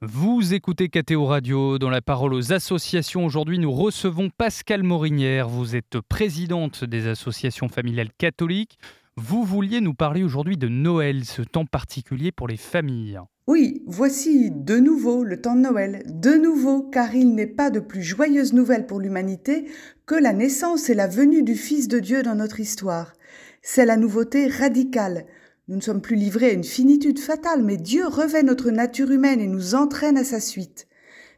Vous écoutez KTO Radio dans la parole aux associations. Aujourd'hui, nous recevons Pascal Morinière. Vous êtes présidente des associations familiales catholiques. Vous vouliez nous parler aujourd'hui de Noël, ce temps particulier pour les familles. Oui, voici de nouveau le temps de Noël, de nouveau car il n'est pas de plus joyeuse nouvelle pour l'humanité que la naissance et la venue du Fils de Dieu dans notre histoire. C'est la nouveauté radicale. Nous ne sommes plus livrés à une finitude fatale, mais Dieu revêt notre nature humaine et nous entraîne à sa suite.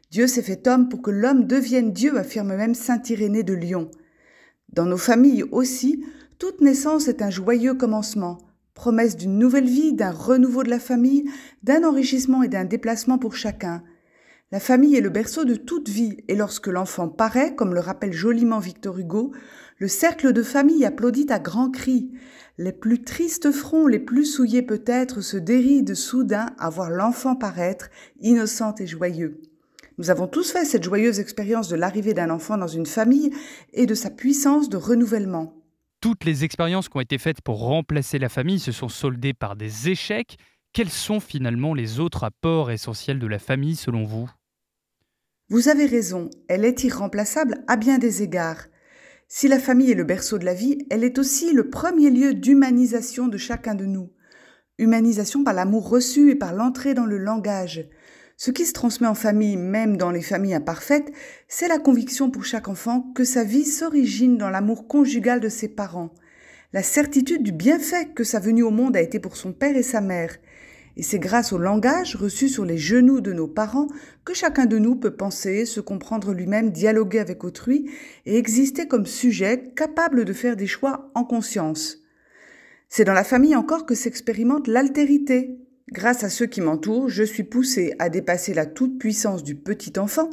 Dieu s'est fait homme pour que l'homme devienne Dieu, affirme même saint Irénée de Lyon. Dans nos familles aussi, toute naissance est un joyeux commencement, promesse d'une nouvelle vie, d'un renouveau de la famille, d'un enrichissement et d'un déplacement pour chacun. La famille est le berceau de toute vie, et lorsque l'enfant paraît, comme le rappelle joliment Victor Hugo, le cercle de famille applaudit à grands cris. Les plus tristes fronts, les plus souillés peut-être, se dérident soudain à voir l'enfant paraître, innocent et joyeux. Nous avons tous fait cette joyeuse expérience de l'arrivée d'un enfant dans une famille et de sa puissance de renouvellement. Toutes les expériences qui ont été faites pour remplacer la famille se sont soldées par des échecs. Quels sont finalement les autres apports essentiels de la famille selon vous? Vous avez raison, elle est irremplaçable à bien des égards. Si la famille est le berceau de la vie, elle est aussi le premier lieu d'humanisation de chacun de nous. Humanisation par l'amour reçu et par l'entrée dans le langage. Ce qui se transmet en famille, même dans les familles imparfaites, c'est la conviction pour chaque enfant que sa vie s'origine dans l'amour conjugal de ses parents, la certitude du bienfait que sa venue au monde a été pour son père et sa mère, et c'est grâce au langage reçu sur les genoux de nos parents que chacun de nous peut penser, se comprendre lui-même, dialoguer avec autrui et exister comme sujet capable de faire des choix en conscience. C'est dans la famille encore que s'expérimente l'altérité. Grâce à ceux qui m'entourent, je suis poussé à dépasser la toute-puissance du petit enfant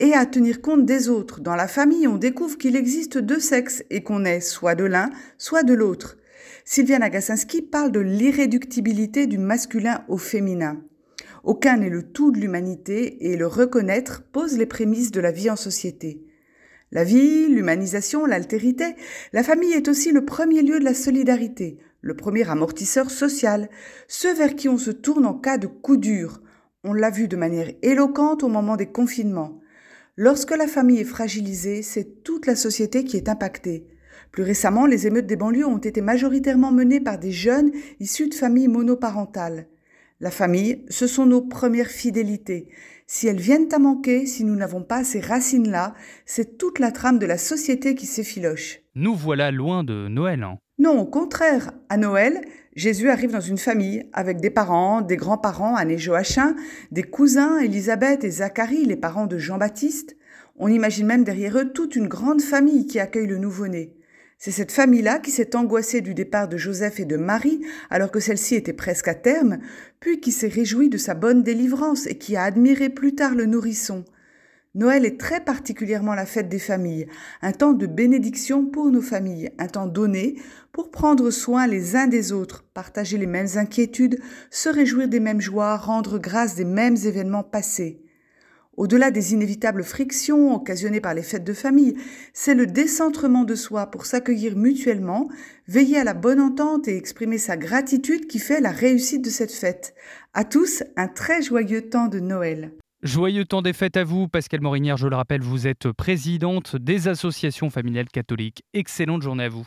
et à tenir compte des autres. Dans la famille, on découvre qu'il existe deux sexes et qu'on est soit de l'un, soit de l'autre. Sylvia Nagasinski parle de l'irréductibilité du masculin au féminin. Aucun n'est le tout de l'humanité et le reconnaître pose les prémices de la vie en société. La vie, l'humanisation, l'altérité, la famille est aussi le premier lieu de la solidarité, le premier amortisseur social, ceux vers qui on se tourne en cas de coup dur. On l'a vu de manière éloquente au moment des confinements. Lorsque la famille est fragilisée, c'est toute la société qui est impactée. Plus récemment, les émeutes des banlieues ont été majoritairement menées par des jeunes issus de familles monoparentales. La famille, ce sont nos premières fidélités. Si elles viennent à manquer, si nous n'avons pas ces racines-là, c'est toute la trame de la société qui s'effiloche. Nous voilà loin de Noël. Hein. Non, au contraire. À Noël, Jésus arrive dans une famille avec des parents, des grands-parents, Anne et Joachim, des cousins, Élisabeth et Zacharie, les parents de Jean-Baptiste. On imagine même derrière eux toute une grande famille qui accueille le nouveau-né. C'est cette famille-là qui s'est angoissée du départ de Joseph et de Marie, alors que celle-ci était presque à terme, puis qui s'est réjouie de sa bonne délivrance et qui a admiré plus tard le nourrisson. Noël est très particulièrement la fête des familles, un temps de bénédiction pour nos familles, un temps donné pour prendre soin les uns des autres, partager les mêmes inquiétudes, se réjouir des mêmes joies, rendre grâce des mêmes événements passés. Au-delà des inévitables frictions occasionnées par les fêtes de famille, c'est le décentrement de soi pour s'accueillir mutuellement, veiller à la bonne entente et exprimer sa gratitude qui fait la réussite de cette fête. À tous, un très joyeux temps de Noël. Joyeux temps des fêtes à vous, Pascal Morinière, je le rappelle, vous êtes présidente des associations familiales catholiques. Excellente journée à vous.